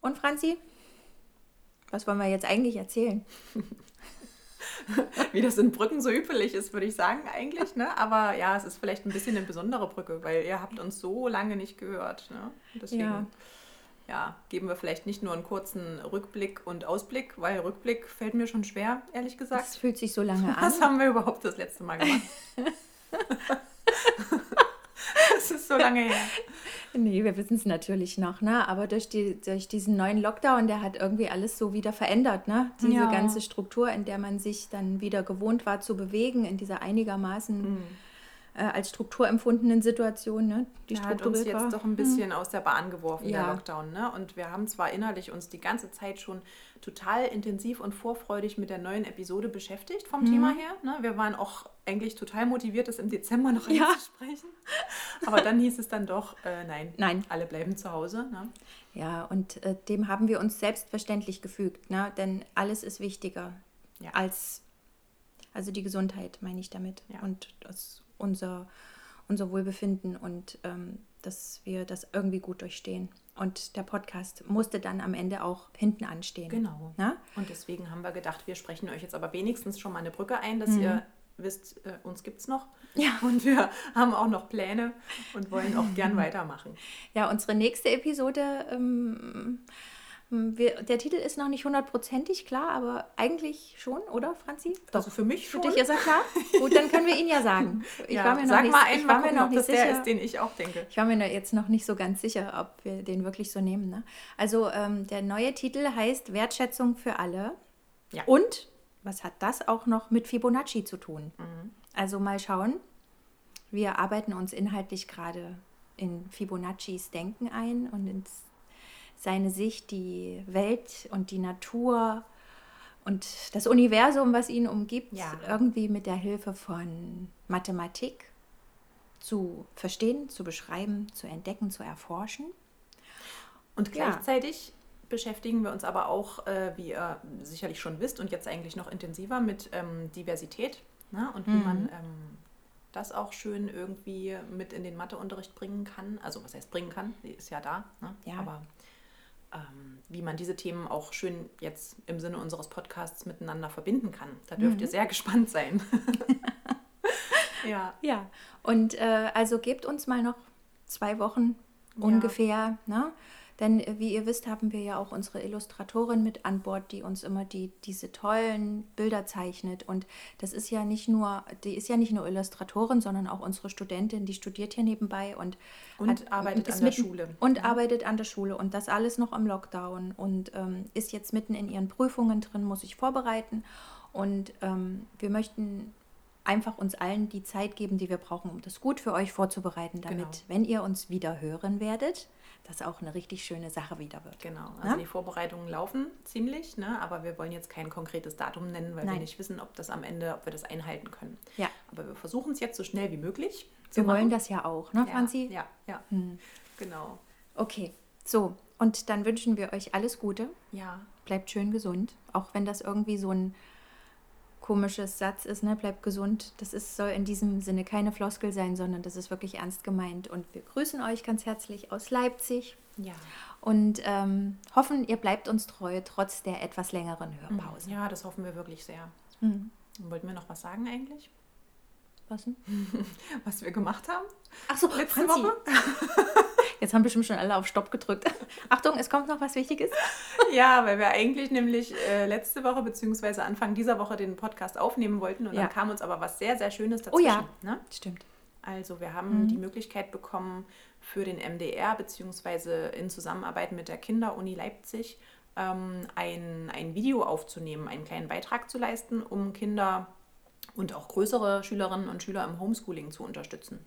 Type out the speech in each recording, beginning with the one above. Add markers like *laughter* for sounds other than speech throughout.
Und Franzi, was wollen wir jetzt eigentlich erzählen? *laughs* Wie das in Brücken so üblich ist, würde ich sagen eigentlich. Ne? Aber ja, es ist vielleicht ein bisschen eine besondere Brücke, weil ihr habt uns so lange nicht gehört. Ne? Deswegen ja. ja. geben wir vielleicht nicht nur einen kurzen Rückblick und Ausblick, weil Rückblick fällt mir schon schwer, ehrlich gesagt. Das fühlt sich so lange *laughs* an. Was haben wir überhaupt das letzte Mal gemacht? *laughs* das ist so lange her. Nee, wir wissen es natürlich noch, ne? Aber durch, die, durch diesen neuen Lockdown, der hat irgendwie alles so wieder verändert, ne? Diese ja. ganze Struktur, in der man sich dann wieder gewohnt war zu bewegen, in dieser einigermaßen mhm. Äh, als Struktur empfundenen Situation, ne? Die der hat uns jetzt war. doch ein bisschen mhm. aus der Bahn geworfen, ja. der Lockdown, ne? Und wir haben zwar innerlich uns die ganze Zeit schon total intensiv und vorfreudig mit der neuen Episode beschäftigt vom mhm. Thema her. Ne? Wir waren auch eigentlich total motiviert, das im Dezember noch ja. einzusprechen. Aber dann hieß es dann doch, äh, nein, nein, alle bleiben zu Hause. Ne? Ja, und äh, dem haben wir uns selbstverständlich gefügt, ne? denn alles ist wichtiger ja. als, also die Gesundheit meine ich damit ja. und das, unser, unser Wohlbefinden und ähm, dass wir das irgendwie gut durchstehen. Und der Podcast musste dann am Ende auch hinten anstehen. Genau. Na? Und deswegen haben wir gedacht, wir sprechen euch jetzt aber wenigstens schon mal eine Brücke ein, dass mhm. ihr wisst, äh, uns gibt es noch. Ja. *laughs* Und wir haben auch noch Pläne und wollen auch gern *laughs* weitermachen. Ja, unsere nächste Episode ähm, hm, wir, der Titel ist noch nicht hundertprozentig klar, aber eigentlich schon, oder Franzi? Doch. Also für mich schon. Für dich ist er klar? Gut, dann können wir ihn ja sagen. *laughs* Ich ja, war mir noch sag nicht, mal einen, ich war mir noch nicht das sicher, der ist, den ich auch denke. Ich war mir jetzt noch nicht so ganz sicher, ob wir den wirklich so nehmen. Ne? Also ähm, der neue Titel heißt Wertschätzung für alle. Ja. Und was hat das auch noch mit Fibonacci zu tun? Mhm. Also mal schauen. Wir arbeiten uns inhaltlich gerade in Fibonaccis Denken ein und ins seine Sicht, die Welt und die Natur und das Universum, was ihn umgibt, ja. irgendwie mit der Hilfe von Mathematik zu verstehen, zu beschreiben, zu entdecken, zu erforschen. Und gleichzeitig ja. beschäftigen wir uns aber auch, äh, wie ihr sicherlich schon wisst und jetzt eigentlich noch intensiver mit ähm, Diversität ne? und wie mhm. man ähm, das auch schön irgendwie mit in den Matheunterricht bringen kann. Also was heißt bringen kann, die ist ja da, ne? ja. aber wie man diese Themen auch schön jetzt im Sinne unseres Podcasts miteinander verbinden kann. Da dürft mhm. ihr sehr gespannt sein. *laughs* ja. Ja, und äh, also gebt uns mal noch zwei Wochen ungefähr. Ja. Ne? Denn äh, wie ihr wisst, haben wir ja auch unsere Illustratorin mit an Bord, die uns immer die, diese tollen Bilder zeichnet. Und das ist ja nicht nur, die ist ja nicht nur Illustratorin, sondern auch unsere Studentin, die studiert hier nebenbei und, und hat, arbeitet an der mitten, Schule. Und ja. arbeitet an der Schule und das alles noch im Lockdown und ähm, ist jetzt mitten in ihren Prüfungen drin, muss sich vorbereiten. Und ähm, wir möchten einfach uns allen die Zeit geben, die wir brauchen, um das gut für euch vorzubereiten, damit, genau. wenn ihr uns wieder hören werdet, das auch eine richtig schöne Sache wieder wird. Genau, also ja? die Vorbereitungen laufen ziemlich, ne? aber wir wollen jetzt kein konkretes Datum nennen, weil Nein. wir nicht wissen, ob das am Ende, ob wir das einhalten können. Ja. Aber wir versuchen es jetzt so schnell wie möglich. Wir wollen das ja auch, ne, Franzi? Ja, ja, hm. genau. Okay, so, und dann wünschen wir euch alles Gute. Ja. Bleibt schön gesund, auch wenn das irgendwie so ein komisches Satz ist, ne? Bleibt gesund. Das ist, soll in diesem Sinne keine Floskel sein, sondern das ist wirklich ernst gemeint. Und wir grüßen euch ganz herzlich aus Leipzig. Ja. Und ähm, hoffen, ihr bleibt uns treu, trotz der etwas längeren Hörpause. Ja, das hoffen wir wirklich sehr. Mhm. Wollten wir noch was sagen eigentlich? Was denn? *laughs* Was wir gemacht haben? Ach so, letzte Franzi. Woche. *laughs* Jetzt haben bestimmt schon alle auf Stopp gedrückt. *laughs* Achtung, es kommt noch was Wichtiges. *laughs* Ja, weil wir eigentlich nämlich äh, letzte Woche bzw. Anfang dieser Woche den Podcast aufnehmen wollten und ja. dann kam uns aber was sehr, sehr Schönes dazwischen. Oh ja, ne? stimmt. Also wir haben mhm. die Möglichkeit bekommen, für den MDR bzw. in Zusammenarbeit mit der Kinderuni Leipzig ähm, ein, ein Video aufzunehmen, einen kleinen Beitrag zu leisten, um Kinder und auch größere Schülerinnen und Schüler im Homeschooling zu unterstützen.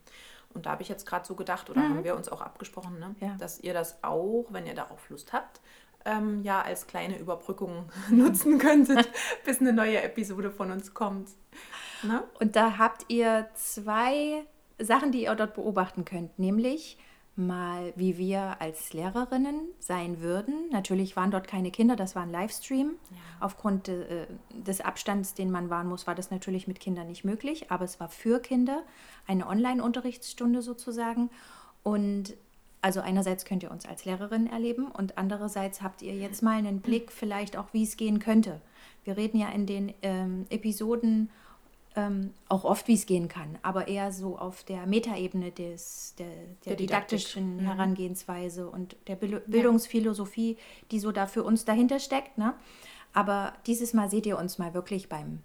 Und da habe ich jetzt gerade so gedacht, oder mhm. haben wir uns auch abgesprochen, ne? ja. dass ihr das auch, wenn ihr darauf Lust habt, ähm, ja als kleine Überbrückung *laughs* nutzen könntet, *laughs* bis eine neue Episode von uns kommt. Ne? Und da habt ihr zwei Sachen, die ihr dort beobachten könnt, nämlich mal, wie wir als Lehrerinnen sein würden. Natürlich waren dort keine Kinder, das war ein Livestream. Ja. Aufgrund äh, des Abstands, den man wahren muss, war das natürlich mit Kindern nicht möglich, aber es war für Kinder eine Online-Unterrichtsstunde sozusagen. Und Also einerseits könnt ihr uns als Lehrerin erleben und andererseits habt ihr jetzt mal einen Blick vielleicht auch, wie es gehen könnte. Wir reden ja in den ähm, Episoden ähm, auch oft, wie es gehen kann, aber eher so auf der Metaebene des, der, der, der didaktischen Didaktik. Mhm. Herangehensweise und der Bildungsphilosophie, die so da für uns dahinter steckt. Ne? Aber dieses Mal seht ihr uns mal wirklich beim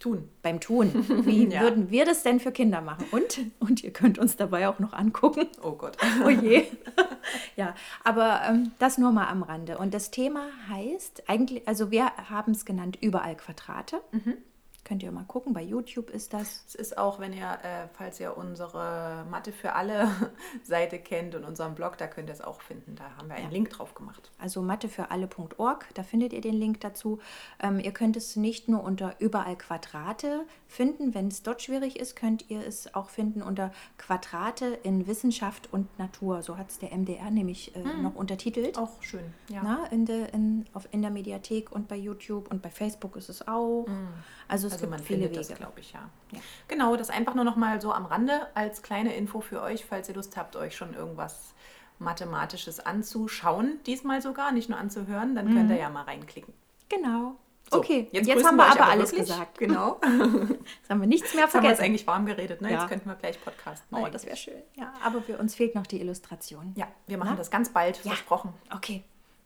Tun. Beim Tun. *laughs* Wie ja. würden wir das denn für Kinder machen? Und, und ihr könnt uns dabei auch noch angucken. Oh Gott. Oh je. *laughs* ja, aber ähm, das nur mal am Rande. Und das Thema heißt eigentlich, also wir haben es genannt, überall Quadrate. Mhm. Könnt ihr mal gucken, bei YouTube ist das. Es ist auch, wenn ihr, äh, falls ihr unsere Mathe für alle *laughs* Seite kennt und unseren Blog, da könnt ihr es auch finden. Da haben wir einen ja. Link drauf gemacht. Also mathefüralle.org, da findet ihr den Link dazu. Ähm, ihr könnt es nicht nur unter überall Quadrate finden. Wenn es dort schwierig ist, könnt ihr es auch finden unter Quadrate in Wissenschaft und Natur. So hat es der MDR nämlich äh, mhm. noch untertitelt. Auch schön, ja. Na, in, der, in, auf, in der Mediathek und bei YouTube und bei Facebook ist es auch. Mhm. Also es also gibt viele Wege. das, glaube ich, ja. ja. Genau, das einfach nur noch mal so am Rande als kleine Info für euch, falls ihr Lust habt, euch schon irgendwas Mathematisches anzuschauen, diesmal sogar, nicht nur anzuhören, dann mhm. könnt ihr ja mal reinklicken. Genau. So, okay, jetzt, jetzt haben wir aber, aber alles wirklich. gesagt. Genau. *laughs* jetzt haben wir nichts mehr vergessen. Jetzt haben wir eigentlich warm geredet, ne? Ja. Jetzt könnten wir gleich podcasten. Oh, das wäre schön. Ja, aber für uns fehlt noch die Illustration. Ja, wir machen Na? das ganz bald, versprochen. Okay.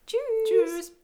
Tschüss. Tschüss.